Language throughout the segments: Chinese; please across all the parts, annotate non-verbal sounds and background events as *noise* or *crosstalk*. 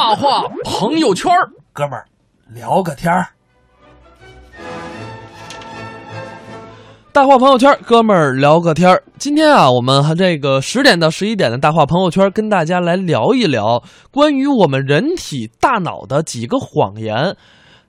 大话朋友圈儿哥们儿聊个天儿。大话朋友圈，哥们儿聊个天儿。今天啊，我们和这个十点到十一点的大话朋友圈，跟大家来聊一聊关于我们人体大脑的几个谎言。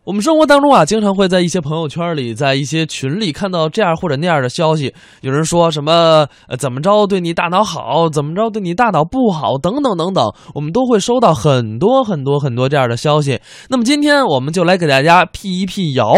我们生活当中啊，经常会在一些朋友圈里，在一些群里看到这样或者那样的消息。有人说什么呃怎么着对你大脑好，怎么着对你大脑不好，等等等等，我们都会收到很多很多很多这样的消息。那么今天我们就来给大家辟一辟谣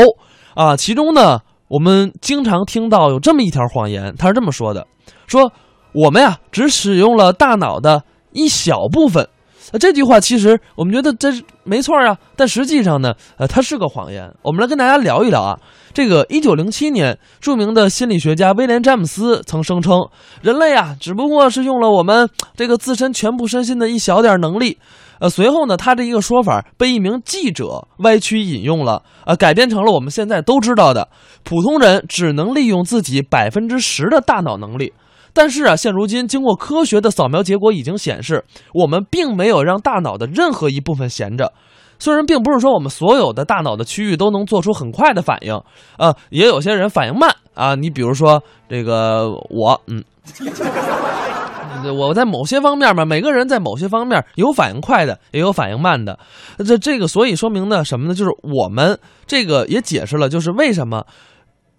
啊，其中呢。我们经常听到有这么一条谎言，他是这么说的：说我们呀只使用了大脑的一小部分。那，这句话其实我们觉得这是没错啊，但实际上呢，呃，它是个谎言。我们来跟大家聊一聊啊。这个一九零七年，著名的心理学家威廉·詹姆斯曾声称，人类啊只不过是用了我们这个自身全部身心的一小点能力。呃，随后呢，他这一个说法被一名记者歪曲引用了，呃，改编成了我们现在都知道的，普通人只能利用自己百分之十的大脑能力。但是啊，现如今经过科学的扫描结果已经显示，我们并没有让大脑的任何一部分闲着。虽然并不是说我们所有的大脑的区域都能做出很快的反应，呃，也有些人反应慢啊。你比如说这个我，嗯。*laughs* 我在某些方面嘛，每个人在某些方面有反应快的，也有反应慢的。这这个，所以说明呢什么呢？就是我们这个也解释了，就是为什么。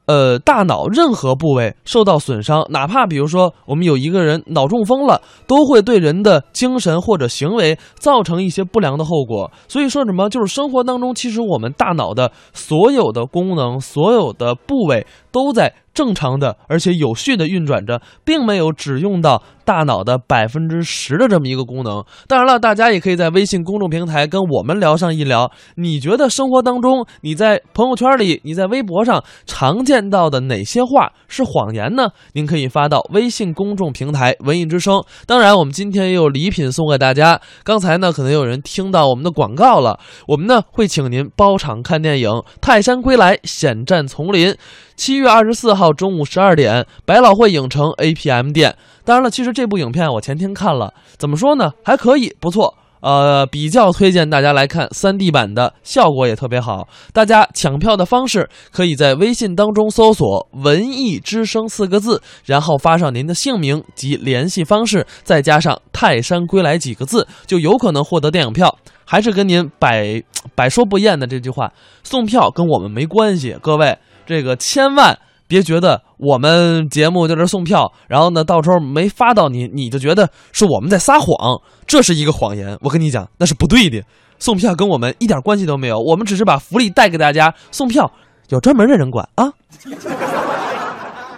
呃，大脑任何部位受到损伤，哪怕比如说我们有一个人脑中风了，都会对人的精神或者行为造成一些不良的后果。所以说什么，就是生活当中，其实我们大脑的所有的功能、所有的部位都在正常的而且有序的运转着，并没有只用到。大脑的百分之十的这么一个功能，当然了，大家也可以在微信公众平台跟我们聊上一聊。你觉得生活当中，你在朋友圈里，你在微博上常见到的哪些话是谎言呢？您可以发到微信公众平台“文艺之声”。当然，我们今天也有礼品送给大家。刚才呢，可能有人听到我们的广告了，我们呢会请您包场看电影《泰山归来：险战丛林》。七月二十四号中午十二点，百老汇影城 APM 店。当然了，其实这部影片我前天看了，怎么说呢？还可以，不错。呃，比较推荐大家来看三 D 版的，效果也特别好。大家抢票的方式可以在微信当中搜索“文艺之声”四个字，然后发上您的姓名及联系方式，再加上“泰山归来”几个字，就有可能获得电影票。还是跟您百百说不厌的这句话，送票跟我们没关系，各位。这个千万别觉得我们节目在这送票，然后呢，到时候没发到你，你就觉得是我们在撒谎，这是一个谎言。我跟你讲，那是不对的。送票跟我们一点关系都没有，我们只是把福利带给大家。送票有专门的人管啊。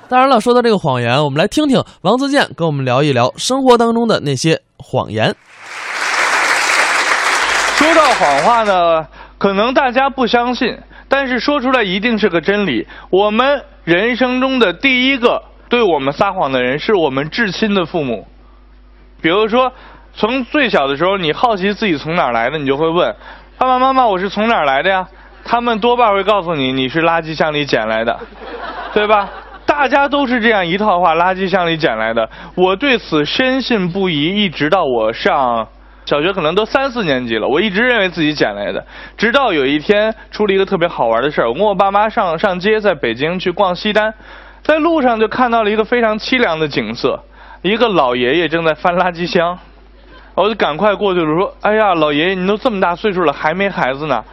当然了，说到这个谎言，我们来听听王自健跟我们聊一聊生活当中的那些谎言。说到谎话呢，可能大家不相信。但是说出来一定是个真理。我们人生中的第一个对我们撒谎的人，是我们至亲的父母。比如说，从最小的时候，你好奇自己从哪儿来的，你就会问爸爸妈妈：“我是从哪儿来的呀？”他们多半会告诉你：“你是垃圾箱里捡来的，对吧？”大家都是这样一套话：“垃圾箱里捡来的。”我对此深信不疑，一直到我上。小学可能都三四年级了，我一直认为自己捡来的，直到有一天出了一个特别好玩的事儿。我跟我爸妈上上街，在北京去逛西单，在路上就看到了一个非常凄凉的景色，一个老爷爷正在翻垃圾箱，我就赶快过去了，说：“哎呀，老爷爷，您都这么大岁数了，还没孩子呢。”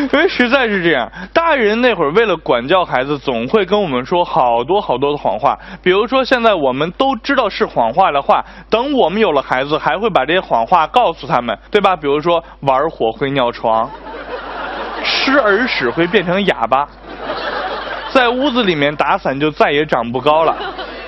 *laughs* 因为实在是这样，大人那会儿为了管教孩子，总会跟我们说好多好多的谎话。比如说，现在我们都知道是谎话的话，等我们有了孩子，还会把这些谎话告诉他们，对吧？比如说，玩火会尿床，吃耳屎会变成哑巴，在屋子里面打伞就再也长不高了，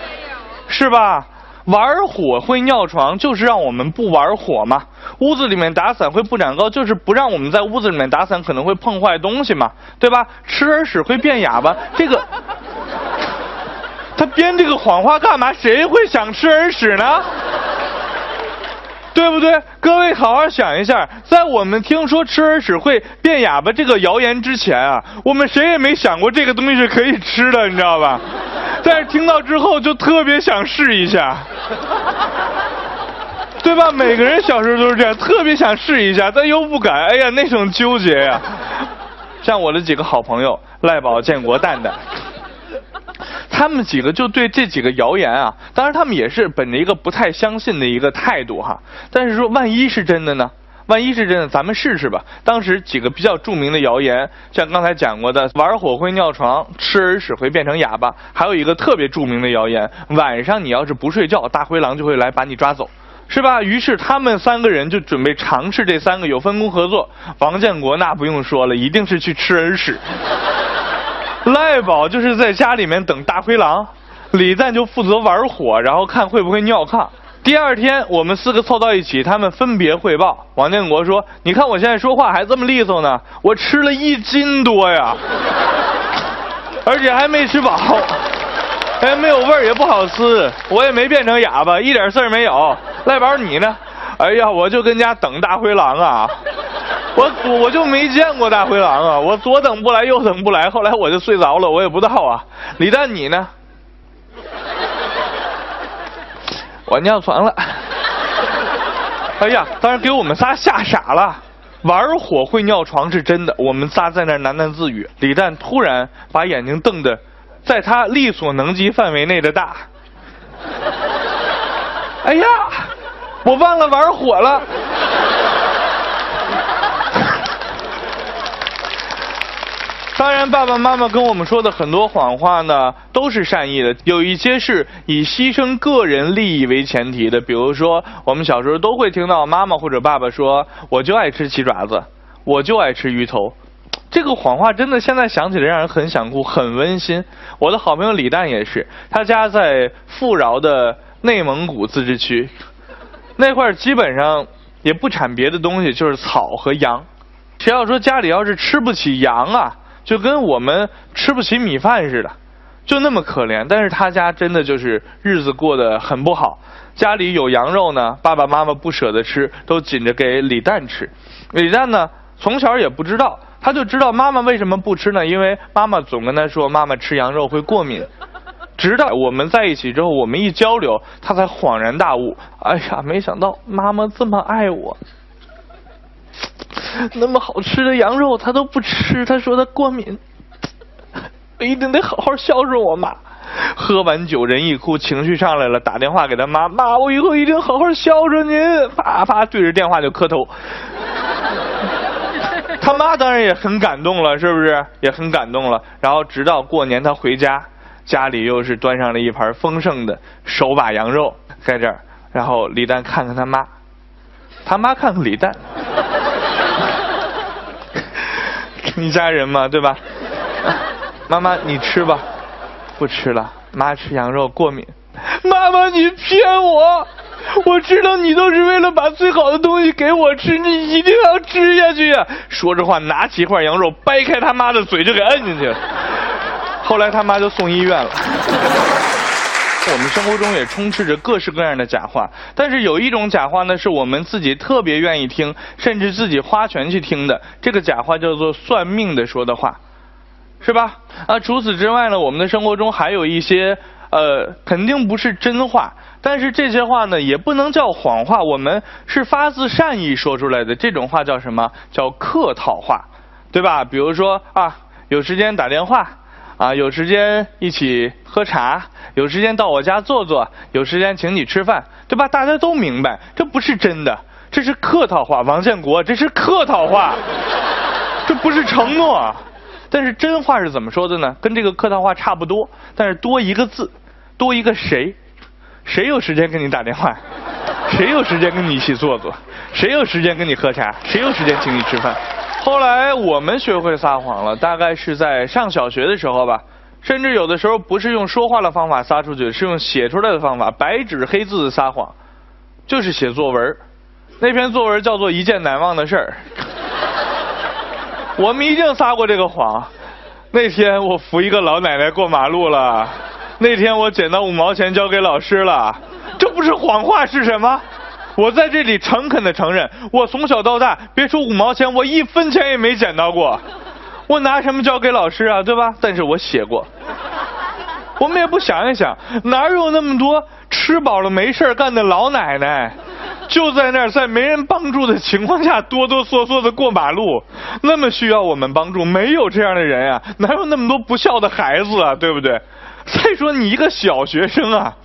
*laughs* 是吧？玩火会尿床，就是让我们不玩火嘛。屋子里面打伞会不长高，就是不让我们在屋子里面打伞，可能会碰坏东西嘛，对吧？吃耳屎会变哑巴，这个他编这个谎话干嘛？谁会想吃耳屎呢？对不对？各位好好想一下，在我们听说吃耳屎会变哑巴这个谣言之前啊，我们谁也没想过这个东西是可以吃的，你知道吧？但是听到之后就特别想试一下。对吧？每个人小时候都是这样，特别想试一下，但又不敢。哎呀，那种纠结呀！像我的几个好朋友赖宝、建国、蛋蛋，他们几个就对这几个谣言啊，当然他们也是本着一个不太相信的一个态度哈。但是说万一是真的呢？万一是真的，咱们试试吧。当时几个比较著名的谣言，像刚才讲过的，玩火会尿床，吃耳屎会变成哑巴，还有一个特别著名的谣言，晚上你要是不睡觉，大灰狼就会来把你抓走。是吧？于是他们三个人就准备尝试这三个，有分工合作。王建国那不用说了，一定是去吃人屎。赖宝就是在家里面等大灰狼，李诞就负责玩火，然后看会不会尿炕。第二天我们四个凑到一起，他们分别汇报。王建国说：“你看我现在说话还这么利索呢，我吃了一斤多呀，*laughs* 而且还没吃饱。”哎，没有味儿也不好吃，我也没变成哑巴，一点事儿没有。赖宝你呢？哎呀，我就跟家等大灰狼啊，我我就没见过大灰狼啊，我左等不来右等不来，后来我就睡着了，我也不知道啊。李诞你呢？我尿床了。哎呀，当时给我们仨吓傻了，玩火会尿床是真的，我们仨在那喃喃自语。李诞突然把眼睛瞪得。在他力所能及范围内的大。*laughs* 哎呀，我忘了玩火了。*laughs* 当然，爸爸妈妈跟我们说的很多谎话呢，都是善意的，有一些是以牺牲个人利益为前提的。比如说，我们小时候都会听到妈妈或者爸爸说：“我就爱吃鸡爪子，我就爱吃鱼头。”这个谎话真的现在想起来让人很想哭，很温馨。我的好朋友李诞也是，他家在富饶的内蒙古自治区，*laughs* 那块儿基本上也不产别的东西，就是草和羊。谁要说家里要是吃不起羊啊，就跟我们吃不起米饭似的，就那么可怜。但是他家真的就是日子过得很不好，家里有羊肉呢，爸爸妈妈不舍得吃，都紧着给李诞吃。李诞呢，从小也不知道。他就知道妈妈为什么不吃呢？因为妈妈总跟他说，妈妈吃羊肉会过敏。*laughs* 直到我们在一起之后，我们一交流，他才恍然大悟。哎呀，没想到妈妈这么爱我，那么好吃的羊肉他都不吃，他说他过敏。我一定得好好孝顺我妈。喝完酒人一哭，情绪上来了，打电话给他妈妈，我以后一定好好孝顺您。啪啪对着电话就磕头。他妈当然也很感动了，是不是？也很感动了。然后直到过年他回家，家里又是端上了一盘丰盛的手把羊肉在这儿。然后李诞看看他妈，他妈看看李诞，*laughs* 一家人嘛，对吧？妈妈你吃吧，不吃了，妈吃羊肉过敏。妈妈你骗我。*laughs* 我知道你都是为了把最好的东西给我吃，你一定要吃下去呀！说着话，拿起一块羊肉，掰开他妈的嘴就给摁进去了。后来他妈就送医院了。我们生活中也充斥着各式各样的假话，但是有一种假话呢，是我们自己特别愿意听，甚至自己花钱去听的。这个假话叫做算命的说的话，是吧？啊，除此之外呢，我们的生活中还有一些呃，肯定不是真话。但是这些话呢，也不能叫谎话，我们是发自善意说出来的。这种话叫什么？叫客套话，对吧？比如说啊，有时间打电话，啊，有时间一起喝茶，有时间到我家坐坐，有时间请你吃饭，对吧？大家都明白，这不是真的，这是客套话。王建国，这是客套话，这不是承诺。但是真话是怎么说的呢？跟这个客套话差不多，但是多一个字，多一个谁。谁有时间跟你打电话？谁有时间跟你一起坐坐？谁有时间跟你喝茶？谁有时间请你吃饭？后来我们学会撒谎了，大概是在上小学的时候吧。甚至有的时候不是用说话的方法撒出去，是用写出来的方法，白纸黑字的撒谎，就是写作文。那篇作文叫做《一件难忘的事儿》。*laughs* 我们一定撒过这个谎。那天我扶一个老奶奶过马路了。那天我捡到五毛钱交给老师了，这不是谎话是什么？我在这里诚恳的承认，我从小到大，别说五毛钱，我一分钱也没捡到过。我拿什么交给老师啊？对吧？但是我写过。我们也不想一想，哪有那么多吃饱了没事干的老奶奶？就在那儿，在没人帮助的情况下，哆哆嗦嗦的过马路，那么需要我们帮助，没有这样的人啊，哪有那么多不孝的孩子啊，对不对？*laughs* 再说你一个小学生啊，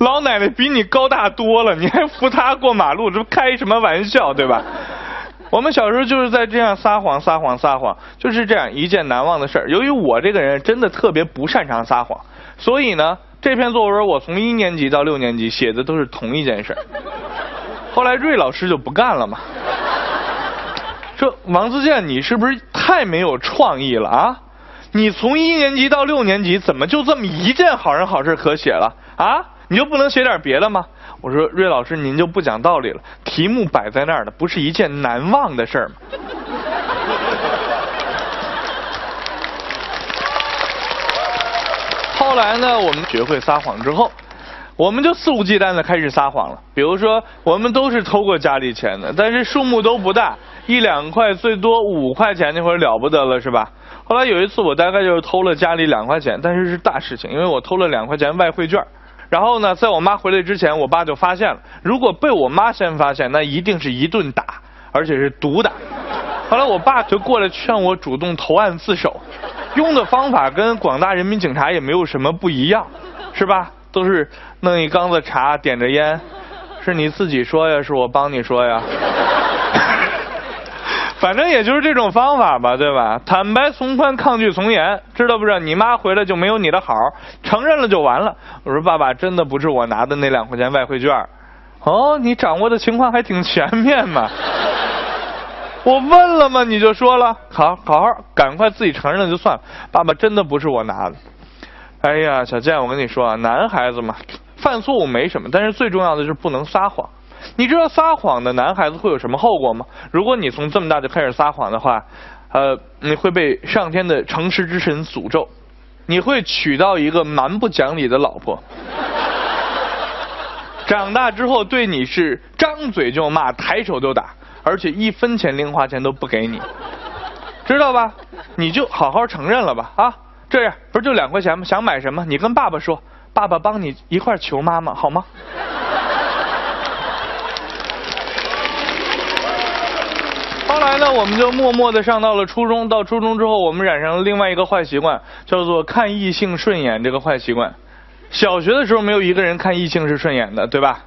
老奶奶比你高大多了，你还扶她过马路，这不开什么玩笑，对吧？*laughs* 我们小时候就是在这样撒谎、撒谎、撒谎，就是这样一件难忘的事儿。由于我这个人真的特别不擅长撒谎，所以呢，这篇作文我从一年级到六年级写的都是同一件事儿。后来瑞老师就不干了嘛，*laughs* 说王自健，你是不是太没有创意了啊？你从一年级到六年级，怎么就这么一件好人好事可写了啊？你就不能写点别的吗？我说瑞老师，您就不讲道理了。题目摆在那儿的，不是一件难忘的事儿吗？*laughs* 后来呢，我们学会撒谎之后，我们就肆无忌惮的开始撒谎了。比如说，我们都是偷过家里钱的，但是数目都不大，一两块，最多五块钱，那会儿了不得了，是吧？后来有一次，我大概就是偷了家里两块钱，但是是大事情，因为我偷了两块钱外汇券。然后呢，在我妈回来之前，我爸就发现了。如果被我妈先发现，那一定是一顿打，而且是毒打。*laughs* 后来我爸就过来劝我主动投案自首，用的方法跟广大人民警察也没有什么不一样，是吧？都是弄一缸子茶，点着烟，是你自己说呀，是我帮你说呀。*laughs* 反正也就是这种方法吧，对吧？坦白从宽，抗拒从严，知道不知道？你妈回来就没有你的好，承认了就完了。我说爸爸，真的不是我拿的那两块钱外汇券。哦，你掌握的情况还挺全面嘛。*laughs* 我问了吗？你就说了，好好好，赶快自己承认了就算了。爸爸真的不是我拿的。哎呀，小健，我跟你说啊，男孩子嘛，犯错误没什么，但是最重要的就是不能撒谎。你知道撒谎的男孩子会有什么后果吗？如果你从这么大就开始撒谎的话，呃，你会被上天的诚实之神诅咒，你会娶到一个蛮不讲理的老婆，长大之后对你是张嘴就骂，抬手就打，而且一分钱零花钱都不给你，知道吧？你就好好承认了吧啊！这样不是就两块钱吗？想买什么？你跟爸爸说，爸爸帮你一块求妈妈好吗？后来呢，我们就默默的上到了初中。到初中之后，我们染上了另外一个坏习惯，叫做看异性顺眼这个坏习惯。小学的时候，没有一个人看异性是顺眼的，对吧？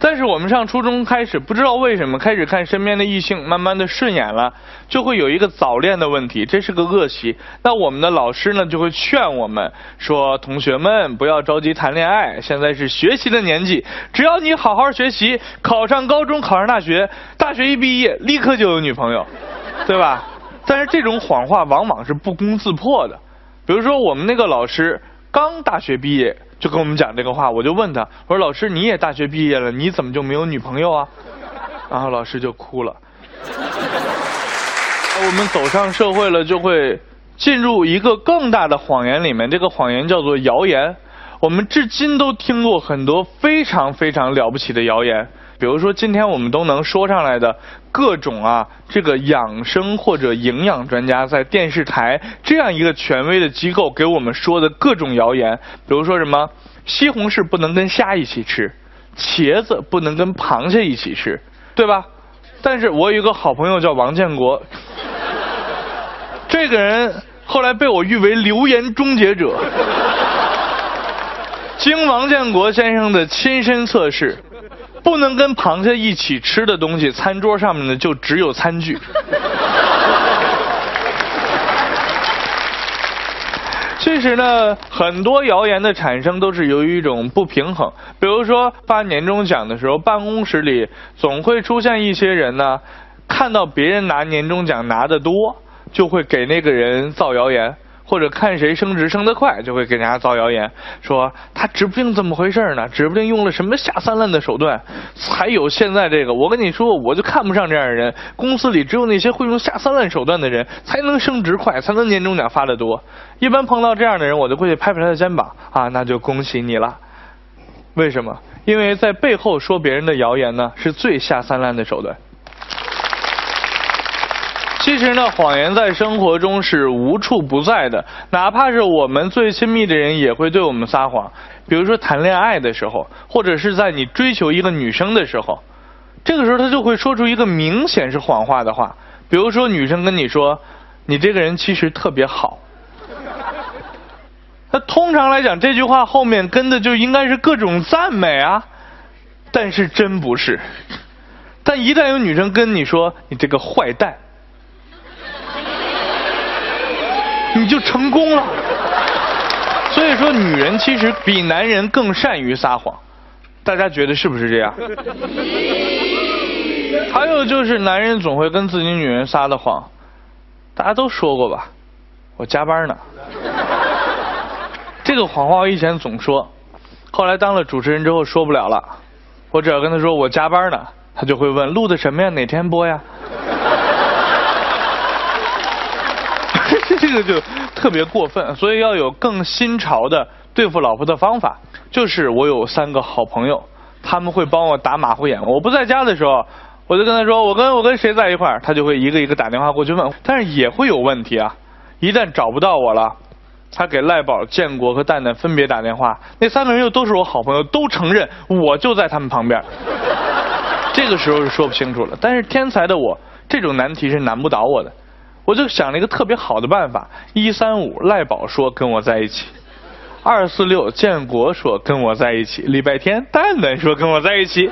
但是我们上初中开始，不知道为什么开始看身边的异性，慢慢的顺眼了，就会有一个早恋的问题，这是个恶习。那我们的老师呢，就会劝我们说：“同学们不要着急谈恋爱，现在是学习的年纪，只要你好好学习，考上高中，考上大学，大学一毕业立刻就有女朋友，对吧？”但是这种谎话往往是不攻自破的。比如说我们那个老师刚大学毕业。就跟我们讲这个话，我就问他，我说老师你也大学毕业了，你怎么就没有女朋友啊？然后老师就哭了。我们走上社会了，就会进入一个更大的谎言里面，这个谎言叫做谣言。我们至今都听过很多非常非常了不起的谣言。比如说，今天我们都能说上来的各种啊，这个养生或者营养专家在电视台这样一个权威的机构给我们说的各种谣言，比如说什么西红柿不能跟虾一起吃，茄子不能跟螃蟹一起吃，对吧？但是我有一个好朋友叫王建国，这个人后来被我誉为流言终结者。经王建国先生的亲身测试。不能跟螃蟹一起吃的东西，餐桌上面呢就只有餐具。*laughs* 其实呢，很多谣言的产生都是由于一种不平衡。比如说发年终奖的时候，办公室里总会出现一些人呢，看到别人拿年终奖拿的多，就会给那个人造谣言。或者看谁升职升得快，就会给人家造谣言，说他指不定怎么回事呢，指不定用了什么下三滥的手段，才有现在这个。我跟你说，我就看不上这样的人。公司里只有那些会用下三滥手段的人，才能升职快，才能年终奖发得多。一般碰到这样的人，我就会去拍拍他的肩膀，啊，那就恭喜你了。为什么？因为在背后说别人的谣言呢，是最下三滥的手段。其实呢，谎言在生活中是无处不在的，哪怕是我们最亲密的人也会对我们撒谎。比如说谈恋爱的时候，或者是在你追求一个女生的时候，这个时候他就会说出一个明显是谎话的话，比如说女生跟你说：“你这个人其实特别好。”那通常来讲，这句话后面跟的就应该是各种赞美啊，但是真不是。*laughs* 但一旦有女生跟你说“你这个坏蛋”，就成功了。所以说，女人其实比男人更善于撒谎，大家觉得是不是这样？还有就是，男人总会跟自己女人撒的谎，大家都说过吧？我加班呢。这个谎话我以前总说，后来当了主持人之后说不了了。我只要跟他说我加班呢，他就会问录的什么呀？哪天播呀？*laughs* 这个就特别过分，所以要有更新潮的对付老婆的方法。就是我有三个好朋友，他们会帮我打马虎眼。我不在家的时候，我就跟他说我跟我跟谁在一块儿，他就会一个一个打电话过去问。但是也会有问题啊，一旦找不到我了。他给赖宝、建国和蛋蛋分别打电话，那三个人又都是我好朋友，都承认我就在他们旁边。这个时候是说不清楚了。但是天才的我，这种难题是难不倒我的。我就想了一个特别好的办法：一三五赖宝说跟我在一起，二四六建国说跟我在一起，礼拜天蛋蛋说跟我在一起。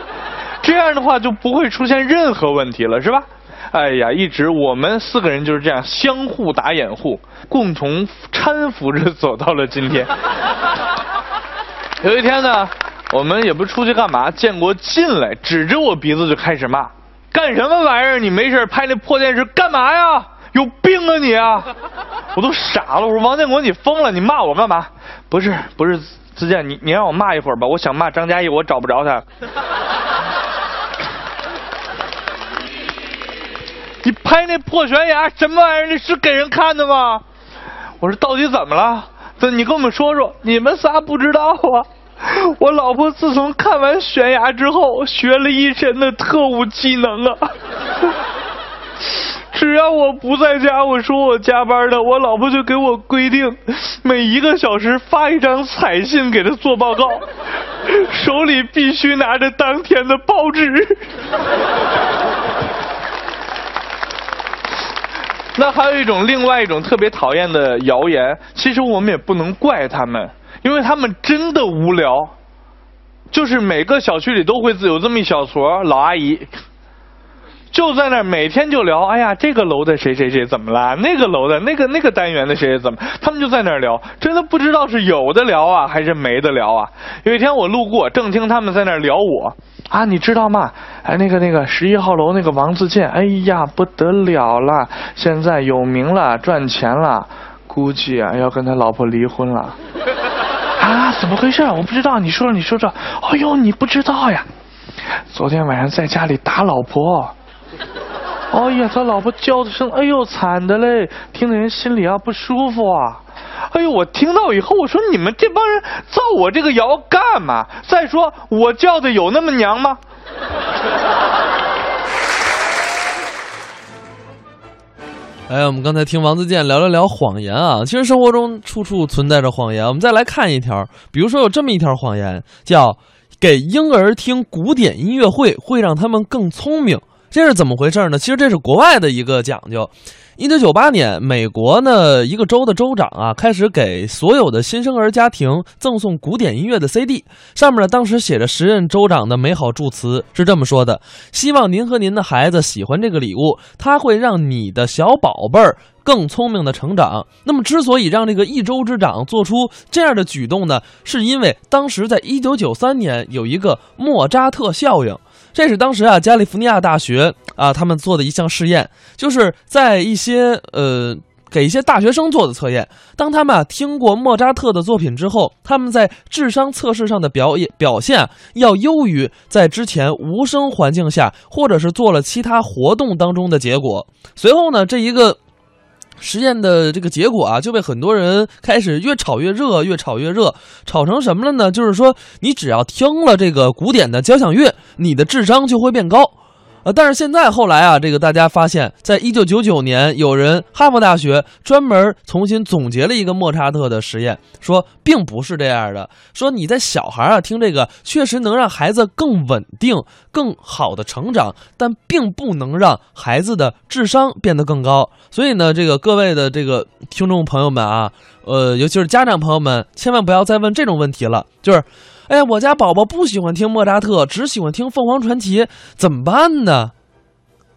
这样的话就不会出现任何问题了，是吧？哎呀，一直我们四个人就是这样相互打掩护，共同搀扶着走到了今天。有一天呢，我们也不出去干嘛，建国进来指着我鼻子就开始骂：“干什么玩意儿？你没事拍那破电视干嘛呀？有病啊你啊！*laughs* ”我都傻了，我说王建国你疯了，你骂我干嘛？不是不是，自健你你让我骂一会儿吧，我想骂张嘉译，我找不着他。*laughs* 你拍那破悬崖什么玩意儿？那是给人看的吗？我说到底怎么了？这你跟我们说说，你们仨不知道啊。我老婆自从看完悬崖之后，学了一身的特务技能啊。只要我不在家，我说我加班的，我老婆就给我规定，每一个小时发一张彩信给她做报告，手里必须拿着当天的报纸。那还有一种，另外一种特别讨厌的谣言，其实我们也不能怪他们，因为他们真的无聊。就是每个小区里都会有这么一小撮老阿姨，就在那每天就聊，哎呀，这个楼的谁谁谁怎么了？那个楼的那个那个单元的谁谁怎么？他们就在那聊，真的不知道是有的聊啊，还是没得聊啊。有一天我路过，正听他们在那聊我。啊，你知道吗？哎，那个那个十一号楼那个王自健，哎呀不得了了，现在有名了，赚钱了，估计啊要跟他老婆离婚了。啊，怎么回事？我不知道，你说说，你说说。哎呦，你不知道呀？昨天晚上在家里打老婆。哎呀，他老婆叫的声，哎呦惨的嘞，听得人心里啊不舒服啊。哎呦！我听到以后，我说你们这帮人造我这个谣干嘛？再说我叫的有那么娘吗？*laughs* 哎，我们刚才听王自健聊了聊谎言啊，其实生活中处处存在着谎言。我们再来看一条，比如说有这么一条谎言，叫给婴儿听古典音乐会会让他们更聪明。这是怎么回事呢？其实这是国外的一个讲究。一九九八年，美国呢一个州的州长啊，开始给所有的新生儿家庭赠送古典音乐的 CD，上面呢当时写着时任州长的美好祝词，是这么说的：希望您和您的孩子喜欢这个礼物，它会让你的小宝贝儿更聪明的成长。那么，之所以让这个一州之长做出这样的举动呢，是因为当时在一九九三年有一个莫扎特效应。这是当时啊，加利福尼亚大学啊，他们做的一项试验，就是在一些呃给一些大学生做的测验。当他们啊听过莫扎特的作品之后，他们在智商测试上的表演表现要优于在之前无声环境下或者是做了其他活动当中的结果。随后呢，这一个。实验的这个结果啊，就被很多人开始越炒越热，越炒越热，炒成什么了呢？就是说，你只要听了这个古典的交响乐，你的智商就会变高。呃，但是现在后来啊，这个大家发现，在一九九九年，有人哈佛大学专门重新总结了一个莫扎特的实验，说并不是这样的。说你在小孩啊听这个，确实能让孩子更稳定、更好的成长，但并不能让孩子的智商变得更高。所以呢，这个各位的这个听众朋友们啊，呃，尤其是家长朋友们，千万不要再问这种问题了，就是。哎呀，我家宝宝不喜欢听莫扎特，只喜欢听凤凰传奇，怎么办呢？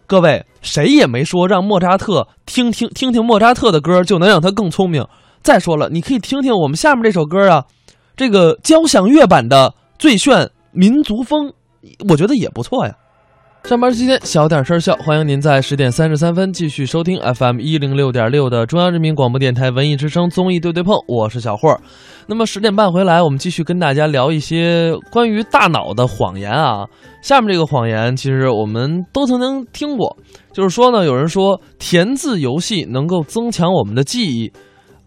各位，谁也没说让莫扎特听听听听莫扎特的歌就能让他更聪明。再说了，你可以听听我们下面这首歌啊，这个交响乐版的《最炫民族风》，我觉得也不错呀。上班期间小点声笑，欢迎您在十点三十三分继续收听 FM 一零六点六的中央人民广播电台文艺之声综艺对对碰，我是小霍。那么十点半回来，我们继续跟大家聊一些关于大脑的谎言啊。下面这个谎言其实我们都曾经听过，就是说呢，有人说填字游戏能够增强我们的记忆。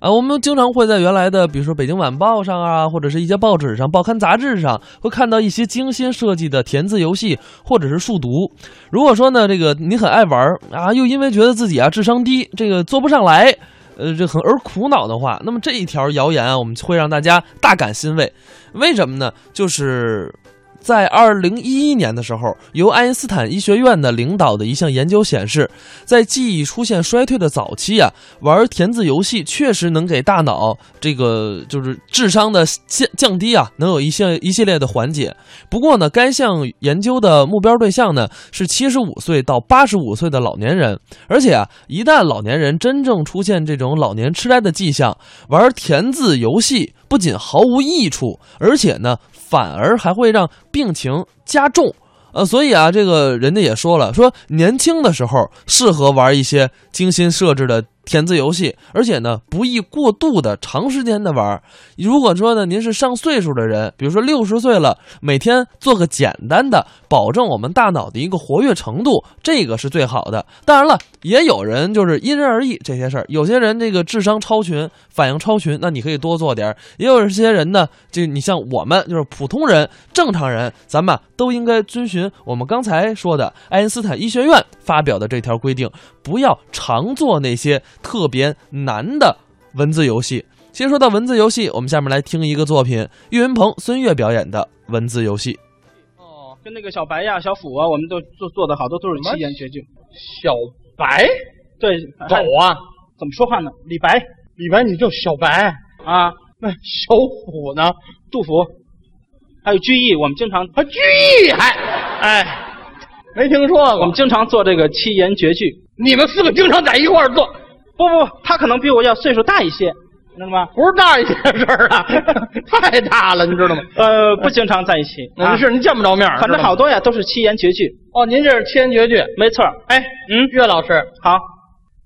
啊，我们经常会在原来的，比如说《北京晚报》上啊，或者是一些报纸上、报刊杂志上，会看到一些精心设计的填字游戏，或者是数独。如果说呢，这个你很爱玩啊，又因为觉得自己啊智商低，这个做不上来，呃，这很而苦恼的话，那么这一条谣言啊，我们会让大家大感欣慰。为什么呢？就是。在二零一一年的时候，由爱因斯坦医学院的领导的一项研究显示，在记忆出现衰退的早期啊，玩填字游戏确实能给大脑这个就是智商的降降低啊，能有一些一系列的缓解。不过呢，该项研究的目标对象呢是七十五岁到八十五岁的老年人，而且啊，一旦老年人真正出现这种老年痴呆的迹象，玩填字游戏不仅毫无益处，而且呢。反而还会让病情加重，呃，所以啊，这个人家也说了，说年轻的时候适合玩一些精心设置的。填字游戏，而且呢不宜过度的长时间的玩。如果说呢您是上岁数的人，比如说六十岁了，每天做个简单的，保证我们大脑的一个活跃程度，这个是最好的。当然了，也有人就是因人而异这些事儿。有些人这个智商超群，反应超群，那你可以多做点儿；也有一些人呢，就你像我们就是普通人、正常人，咱们都应该遵循我们刚才说的爱因斯坦医学院发表的这条规定，不要常做那些。特别难的文字游戏。先说到文字游戏，我们下面来听一个作品，岳云鹏、孙越表演的文字游戏。哦，跟那个小白呀、小虎啊，我们都做做的好多都是七言绝句。小白，对，走啊！怎么说话呢？李白，李白你叫小白啊？那小虎呢？杜甫，还有居易，我们经常啊，居易还哎。没听说过，我们经常做这个七言绝句。你们四个经常在一块儿做？不不，他可能比我要岁数大一些，知道吗？不是大一些事儿啊，*laughs* 太大了，你知道吗？呃，不经常在一起。*laughs* 那是，您见不着面反正好多呀，都是七言绝句。哦，您这是七言绝句，没错。哎，嗯，岳老师，好，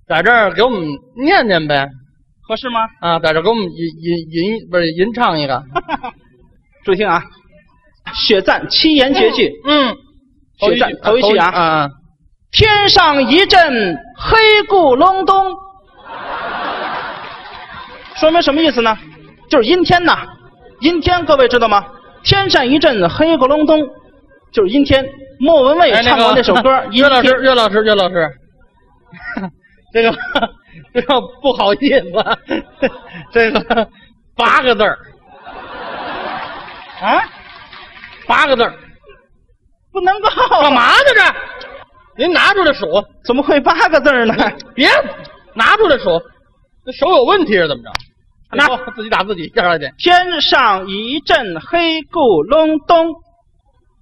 在这儿给我们念念呗，合适吗？啊，在这给我们吟吟吟，不是吟唱一个。*laughs* 注意听啊，血赞七言绝句。嗯。头一句，头一句啊！天上一阵黑咕隆咚，说明什么意思呢？就是阴天呐，阴天，各位知道吗？天上一阵子黑咕隆咚，就是阴天。莫文蔚唱过那首歌。*laughs* 岳老师，岳老师，岳老师，这个 *laughs* 这个不好意思，*laughs* 这个八个字儿啊，八个字儿。不能够干嘛呢？这，您拿出来数，怎么会八个字呢？别拿出来数，这手有问题是怎么着？拿自己打自己，下去。天上一阵黑咕隆咚，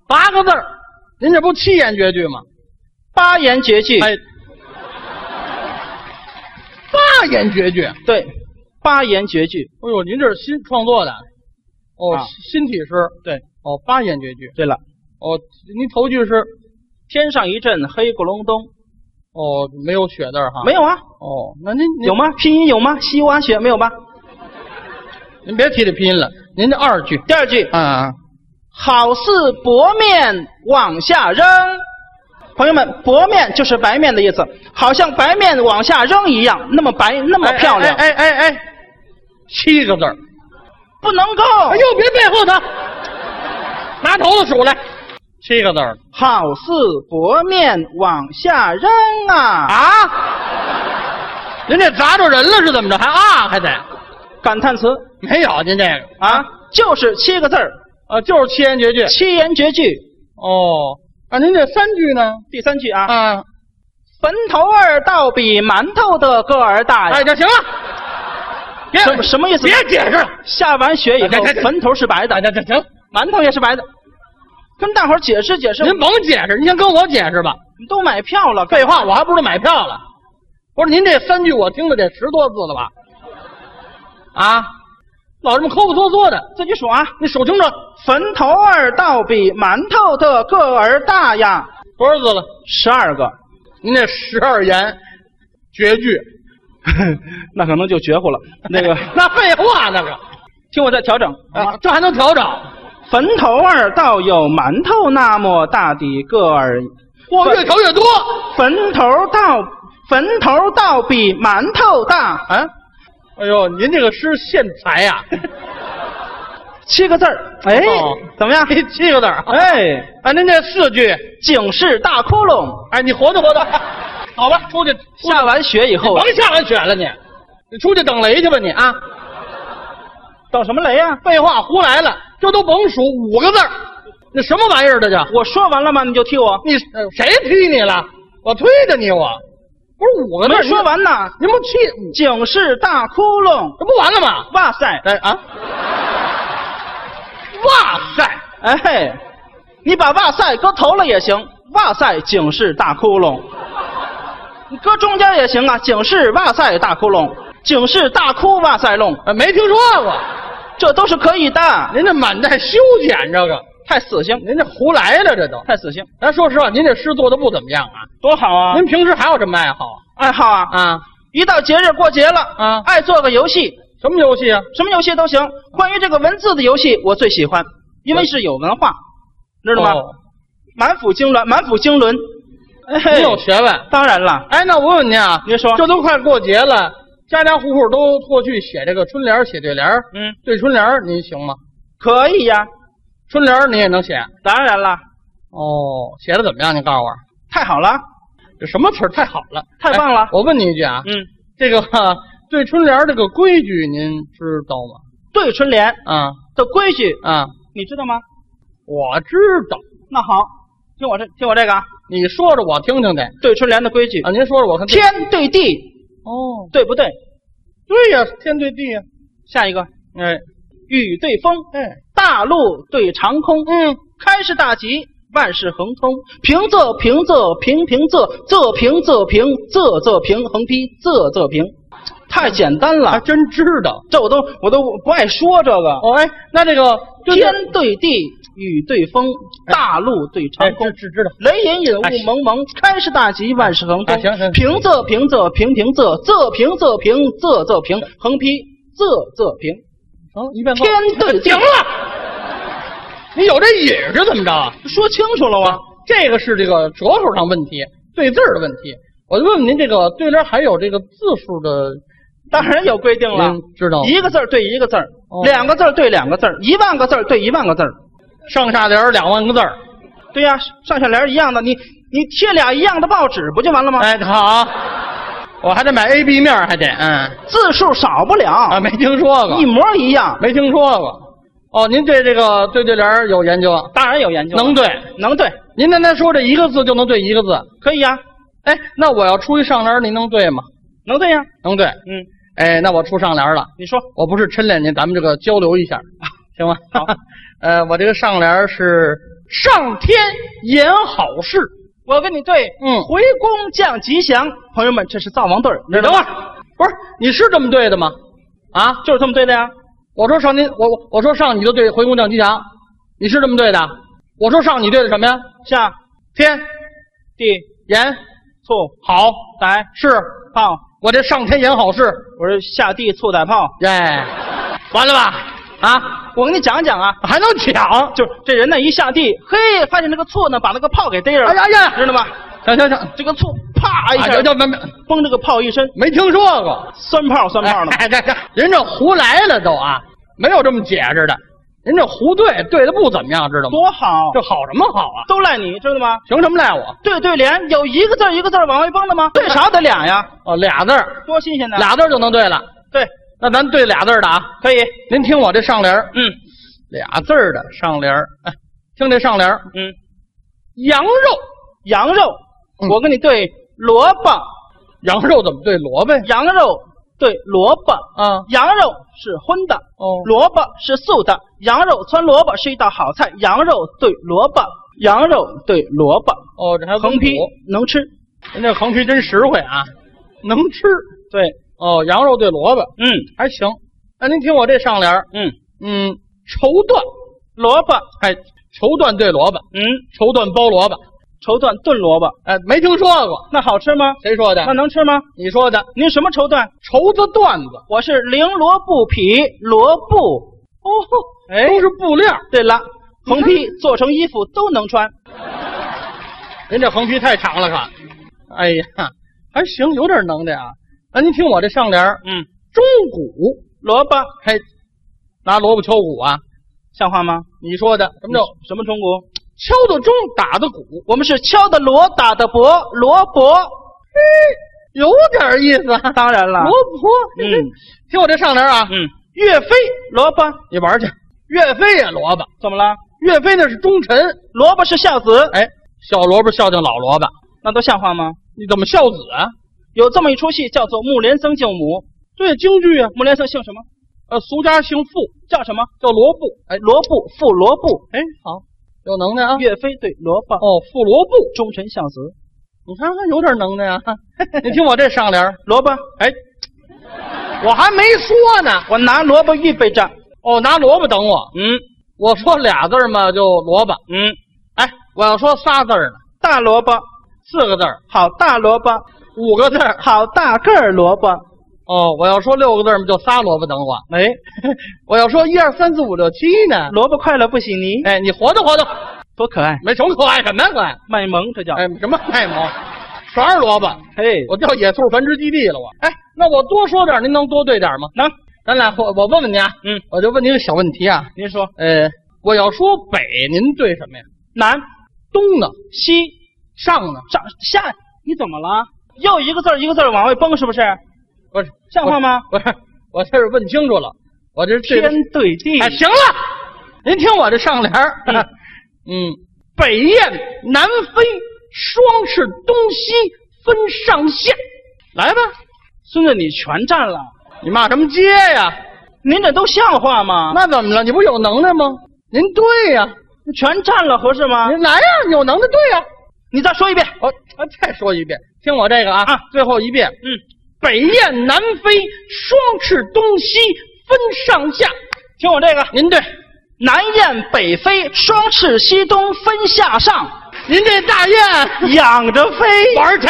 八个字您这不七言绝句吗？八言绝句。哎，*laughs* 八言绝句。对，八言绝句。哎呦，您这是新创作的？哦，新体诗。对。哦，八言绝句。对了。哦，您头句是“天上一阵黑咕隆咚”，哦，没有雪字哈？没有啊。哦，那您有吗？拼音有吗？西瓜雪没有吧？您别提这拼音了。您这二句，第二句，嗯，好似薄面往下扔。朋友们，薄面就是白面的意思，好像白面往下扔一样，那么白，那么漂亮。哎哎哎，七个字不能够。哎呦，别背后头，拿头子数来。七个字儿好似薄面往下扔啊！啊！您这砸着人了是怎么着？还啊还得感叹词没有？您这个啊，就是七个字儿，啊，就是七言绝句七言绝句。哦。啊，您这三句呢？第三句啊，啊，坟头儿倒比馒头的个儿大呀哎，。这行了，别什么什么意思？别解释了。下完雪以后坟头是白的哎，，这这行，馒头也是白的。跟大伙儿解释解释，您甭解释，您先跟我解释吧。你都买票了，废话，我还不是买票了。不是您这三句我听了得十多次了吧？啊，老这么抠抠缩缩的，自己数啊。你数清楚坟头二道比馒头的个儿大呀，多少字了？十二个，您这十二言绝句，*laughs* 那可能就绝乎了。那个，*laughs* 那废话那个听我再调整啊，这还能调整？坟头儿倒有馒头那么大的个儿，我越投越多。坟头儿倒坟头儿倒比馒头大。啊，哎呦，您这个诗现才呀、*laughs* 七个字儿，哎，哦。怎么样？七 *laughs* 七个字儿。哎，啊，您这四句，警示大窟窿，哎，你活动活动，*laughs* 好吧，出去。下完雪以后啊，甭下完雪了你，你出去等雷去吧你啊！等什么雷呀、废话，胡来了，这都甭数五个字儿，那什么玩意儿这叫？我说完了吗？你就踢我，你呃谁踢你了？我推的你我，不是五个字说，完呢。您不气，警示大窟窿，这不完了吗？哇塞，哎啊！*laughs* 哇塞！哎嘿，你把哇塞搁头了也行，哇塞警示大窟窿，*laughs* 你搁中间也行啊，警示哇塞大窟窿，警示大窟哇塞窿，呃没听说过，*laughs* 这都是可以的。您这满带修剪这个，太死性，您这胡来了这都。太死性，咱说实话，您这诗做的不怎么样啊。多好啊！您平时还有什么爱好爱好啊，啊？一到节日过节了啊爱做个游戏，什么游戏啊？什么游戏都行。关于这个文字的游戏，我最喜欢，因为是有文化，知道吗？哦满腹经纶，满腹经纶。哎嘿您有学问。当然了，哎，那我问您啊，您说这都快过节了，家家户户都过去写这个春联儿、写对联儿嗯，对春联儿您行吗？可以呀，春联儿您也能写？当然了，哦，写的怎么样？您告诉我，太好了，这什么词儿太好了，太棒了哎我问你一句啊，嗯，这个对春联儿这个规矩您知道吗？对春联啊的规矩啊，你知道吗？我知道，那好，听我这，听我这个啊，你说着我听听去对春联的规矩啊，，您说说我看。天对地，哦，对不对？对呀，天对地呀，下一个，哎雨对风，哎，大陆对长空，嗯，开市大吉，万事亨通，平仄平仄平平仄，仄平仄平仄仄平，横批仄仄平，太简单了，还真知道。这我都我都不爱说这个。哦，哎，那这个天对地，雨对风，大陆对长哎，空知，知知道。雷隐隐，哎雾蒙蒙，开市大吉，万事亨通。哎行行平仄平仄平平仄，仄平仄平仄仄平，横批仄仄平。哦，一遍够天对地行了，你有这瘾是怎么着啊？说清楚了吗！这个是这个折口上问题，对字儿的问题。我就问问您，这个对联还有这个字数的，*laughs* 当然有规定了您，知道吗？一个字儿对一个字儿，哦两个字儿对两个字儿，一万个字儿对一万个字儿。上下联儿两万个字儿。对呀、上下联一样的，你你贴俩一样的报纸不就完了吗？哎，好，我还得买 A、B 面儿，还得嗯字数少不了，啊，没听说过一，模一样。没听说过。哦，您对这个对对联儿有研究，当然有研究了，能对。能对，您刚才说这一个字就能对一个字，可以呀、哎，那我要出一上联儿，您能对吗？能对呀、能对。嗯，哎，那我出上联儿了。你说我不是抻脸您，咱们这个交流一下，行吗？好，*laughs* 呃，我这个上联是上天言好事。我跟你对，嗯回宫降吉祥。朋友们，这是灶王对儿，你等会？儿，不是你是这么对的吗？啊，就是这么对的呀。我说上您，我我说上你就对回宫降吉祥，你是这么对的？我说上你对的什么呀？下天地言醋好歹是，胖，我这上天言好事，我说下地醋歹炮。耶，完了吧？啊，我跟你讲讲啊，还能抢？就是这人呢一下地，嘿，发现这个醋呢把那个炮给逮着了，哎呀呀知道吗？行行行，这个醋啪一啊，下这没没崩这个炮一身，没听说过。酸炮酸炮的。哎，这这人这胡来了都啊，没有这么解释的。人这胡对对的不怎么样，知道吗？多好，这好什么好啊？都赖你，知道吗？凭什么赖我？对对联有一个字一个字往外蹦的吗？最少得俩呀，哦，俩字儿，多新鲜呢！俩字儿就能对了。对，那咱对俩字儿的啊。可以。您听我这上联儿嗯俩字儿的上联儿哎，听这上联儿嗯，羊肉，羊肉，嗯我跟你对萝卜，羊肉怎么对萝卜呀？羊肉对萝卜，啊，羊肉是荤的，哦，萝卜是素的，羊肉汆萝卜是一道好菜，羊肉对萝卜，羊肉对萝卜，哦，这还横批能吃。您这横批真实惠啊，能吃。对，哦，羊肉对萝卜嗯还行。那您听我这上联儿嗯，嗯，绸缎，萝卜，哎，绸缎对萝卜，嗯，绸缎包萝卜，绸缎炖萝卜，哎，没听说过，那好吃吗？谁说的那？能吃吗？你说的，您什么绸缎？绸子缎子，我是绫罗布匹罗布。哦，哎，都是布料。对了，横批做成衣服都能穿。*laughs* 您这横批太长了，看。哎呀，还行，有点能耐啊。那您听我这上联儿嗯，钟鼓，萝卜嘿，拿萝卜敲鼓啊？像话吗？你说的什么叫什么钟鼓？敲的钟，打的鼓？我们是敲的锣，打的钹，罗卜。有点意思啊。当然了，萝卜，嗯听我这上联啊，嗯，岳飞萝卜你玩去。岳飞也萝卜，怎么了？岳飞那是忠臣。萝卜是孝子，哎，小萝卜孝敬老萝卜，那都像话吗？你怎么孝子啊？有这么一出戏叫做《木莲僧救母》，对，京剧啊。木莲僧姓什么？呃，俗家姓傅，叫什么？叫罗布。哎，罗布，傅罗布。哎，好，有能耐啊。岳飞对萝卜，哦，傅罗布，忠臣孝子。你看看有点能耐啊。*laughs* 你听我这上联儿，萝卜，哎，我还没说呢。我拿萝卜预备着。哦，拿萝卜等我。嗯我说俩字儿嘛，就萝卜。嗯，哎，我要说仨字儿呢，大萝卜，四个字儿，好大萝卜，五个字儿。好大个儿萝卜。哦，我要说六个字儿嘛，就仨萝卜等我。哎，*laughs* 我要说一二三四五六七呢。萝卜快乐不洗泥，哎，你活动活动，多可爱！没什么可爱，什么呀可爱？卖萌，这叫。哎，什么卖萌？全是萝卜。嘿，我掉野兔繁殖基地了，我。哎，那我多说点，您能多对点吗？能，咱俩我我问问您啊，嗯，我就问您个小问题啊，您说呃，我要说北，您对什么呀？南东呢？西上呢？上下，你怎么了？又一个字儿一个字儿往外蹦，是不是？不是，像话吗？不是，我这是问清楚了，我这是天对地，哎，行了，您听我这上联儿，嗯 *laughs* 嗯，北雁南飞，双翅东西分上下，来吧，孙子你全占了，你骂什么街呀？您这都像话吗？那怎么了？你不有能耐吗？您对呀，全占了，合适吗？您来呀，你有能耐对呀。你再说一遍。我我再说一遍，听我这个啊，啊最后一遍，嗯，北雁南飞，双翅东西分上下。听我这个，您对，南雁北飞，双翅西东分下上，您这大雁仰着飞。*laughs* 玩去。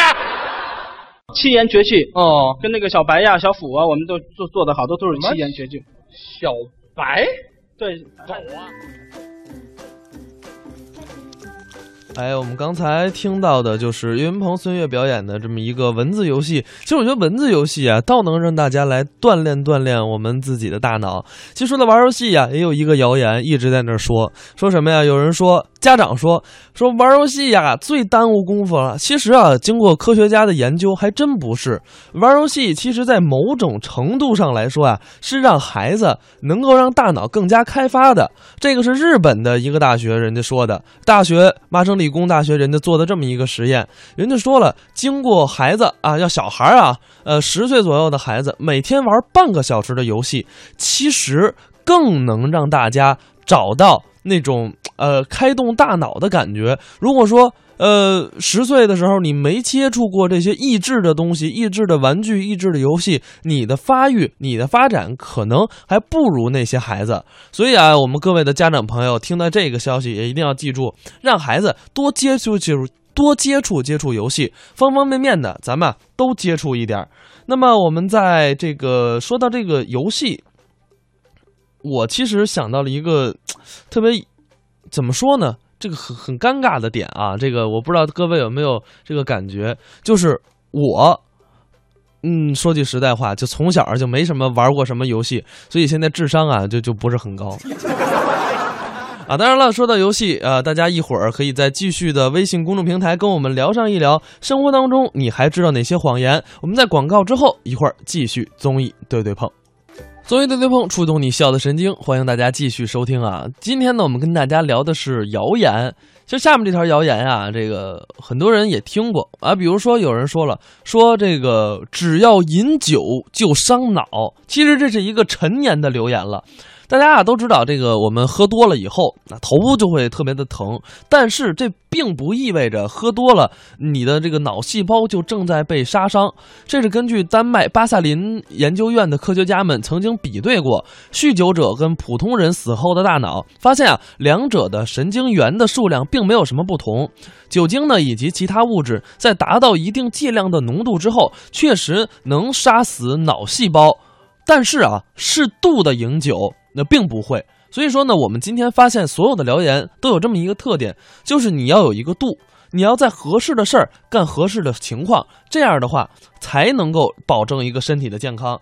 七言绝句，哦，跟那个小白呀、小虎啊，我们都做做的好多都是七言绝句。小白对，狗啊。哎，我们刚才听到的就是岳云鹏、孙越表演的这么一个文字游戏。其实我觉得文字游戏啊，倒能让大家来锻炼锻炼我们自己的大脑。其实说到玩游戏呀、也有一个谣言一直在那儿说，说什么呀？有人说，家长说说玩游戏呀最耽误功夫了。其实啊，经过科学家的研究，还真不是。玩游戏其实在某种程度上来说啊，是让孩子能够让大脑更加开发的。这个是日本的一个大学人家说的，大学麻省理工大学人家做的这么一个实验，人家说了，经过孩子啊，要小孩啊，呃，十岁左右的孩子每天玩半个小时的游戏，其实更能让大家找到那种呃开动大脑的感觉。如果说呃，十岁的时候你没接触过这些益智的东西、益智的玩具、益智的游戏，你的发育、你的发展可能还不如那些孩子。所以啊，我们各位的家长朋友听到这个消息，也一定要记住，让孩子多接触接触。多接触接触游戏，方方面面的，咱们都接触一点。那么我们在这个说到这个游戏，我其实想到了一个特别怎么说呢？这个很很尴尬的点啊，这个我不知道各位有没有这个感觉，就是我，嗯，说句实在话，就从小就没什么玩过什么游戏，所以现在智商啊就就不是很高。啊，当然了，说到游戏啊，大家一会儿可以在继续的微信公众平台跟我们聊上一聊，生活当中你还知道哪些谎言？我们在广告之后一会儿继续综艺对对碰。综艺对对碰，触动你笑的神经，欢迎大家继续收听啊！今天呢，我们跟大家聊的是谣言。其实下面这条谣言啊，这个很多人也听过啊，比如说有人说了，说这个只要饮酒就伤脑，其实这是一个陈年的留言了。大家啊都知道，这个我们喝多了以后，那头部就会特别的疼。但是这并不意味着喝多了，你的这个脑细胞就正在被杀伤。这是根据丹麦巴萨林研究院的科学家们曾经比对过酗酒者跟普通人死后的大脑，发现啊，两者的神经元的数量并没有什么不同。酒精呢以及其他物质在达到一定剂量的浓度之后，确实能杀死脑细胞。但是啊，适度的饮酒。那并不会，所以说呢，我们今天发现所有的谣言都有这么一个特点，就是你要有一个度，你要在合适的事儿干合适的情况，这样的话才能够保证一个身体的健康。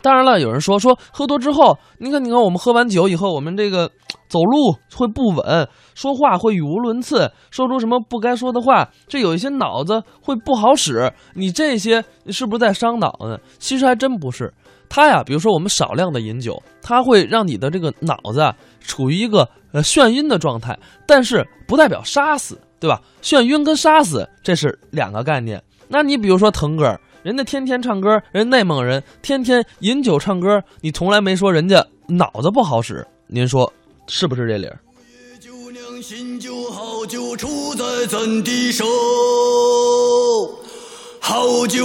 当然了，有人说说喝多之后，你看你看我们喝完酒以后，我们这个走路会不稳，说话会语无伦次，说出什么不该说的话，这有一些脑子会不好使，你这些是不是在伤脑呢？其实还真不是。它呀，比如说我们少量的饮酒，它会让你的这个脑子啊处于一个呃眩晕的状态，但是不代表杀死，对吧？眩晕跟杀死这是两个概念。那你比如说腾格尔，人家天天唱歌，人内蒙人天天饮酒唱歌，你从来没说人家脑子不好使，您说是不是这理儿？新酒好酒出在咱的手，好酒。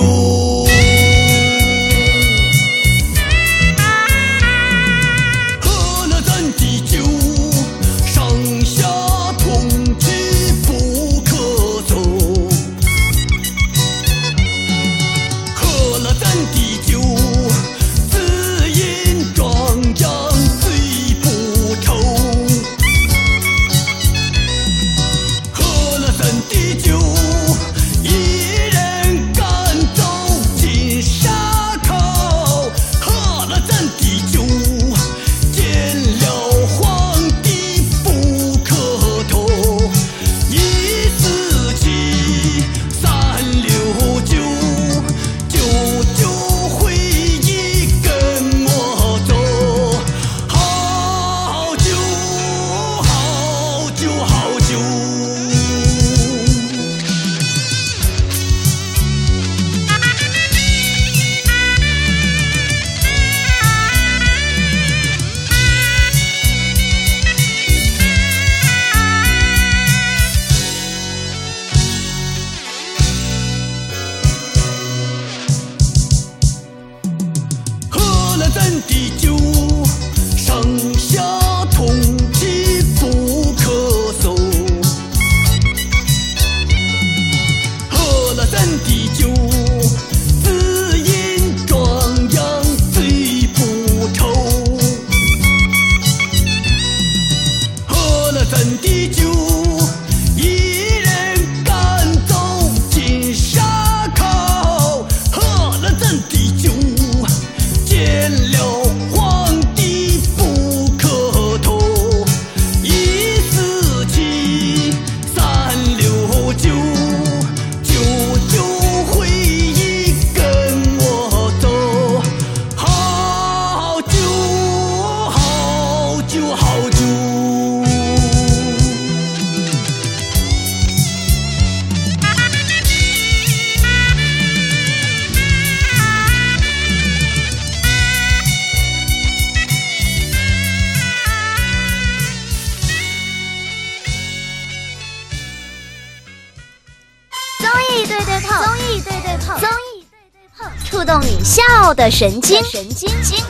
的神经，神经经。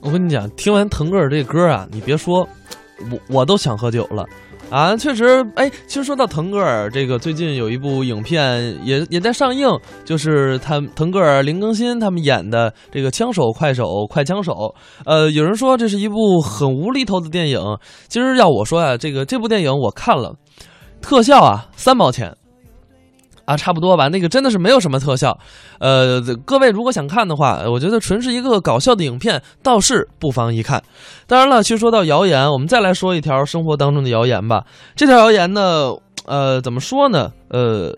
我跟你讲，听完腾格尔这歌啊，你别说，我我都想喝酒了。啊，确实，哎，其实说到腾格尔，这个最近有一部影片也也在上映，就是他腾格尔、林更新他们演的这个《枪手快手快枪手》。呃，有人说这是一部很无厘头的电影，其实要我说啊，这个这部电影我看了，特效啊三毛钱，啊，差不多吧。那个真的是没有什么特效，呃，各位如果想看的话，我觉得纯是一个搞笑的影片，倒是不妨一看。当然了，其实说到谣言，我们再来说一条生活当中的谣言吧。这条谣言呢，呃，怎么说呢？呃，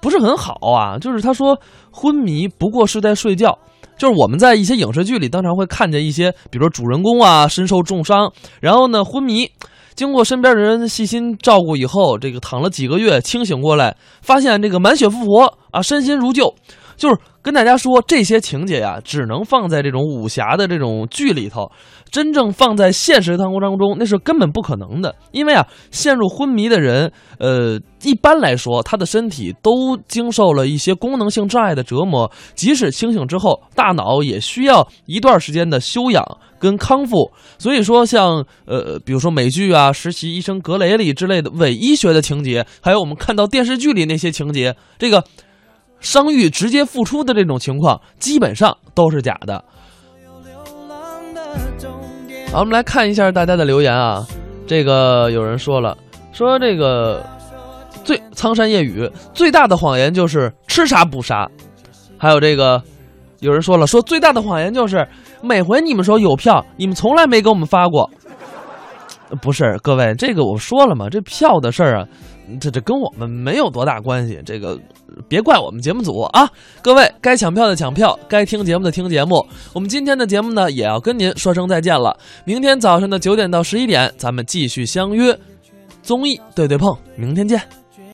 不是很好啊，就是他说昏迷不过是在睡觉。就是我们在一些影视剧里，经常会看见一些，比如说主人公啊身受重伤，然后呢昏迷，经过身边的人细心照顾以后，这个躺了几个月，清醒过来，发现这个满血复活啊，身心如旧。就是跟大家说，这些情节呀，只能放在这种武侠的这种剧里头，真正放在现实生活当中，那是根本不可能的。因为啊，陷入昏迷的人，呃，一般来说，他的身体都经受了一些功能性障碍的折磨，即使清醒之后，大脑也需要一段时间的休养跟康复。所以说，像呃，比如说美剧啊，《实习医生格雷里》之类的伪医学的情节，还有我们看到电视剧里那些情节，这个。伤愈直接复出的这种情况，基本上都是假的。好，我们来看一下大家的留言啊。这个有人说了，说这个最苍山夜雨最大的谎言就是吃啥补啥。还有这个有人说了，说最大的谎言就是每回你们说有票，你们从来没给我们发过。不是，各位，这个我说了嘛，这票的事儿啊。这这跟我们没有多大关系，这个别怪我们节目组啊！各位该抢票的抢票，该听节目的听节目。我们今天的节目呢，也要跟您说声再见了。明天早上的九点到十一点，咱们继续相约综艺对对碰，明天见。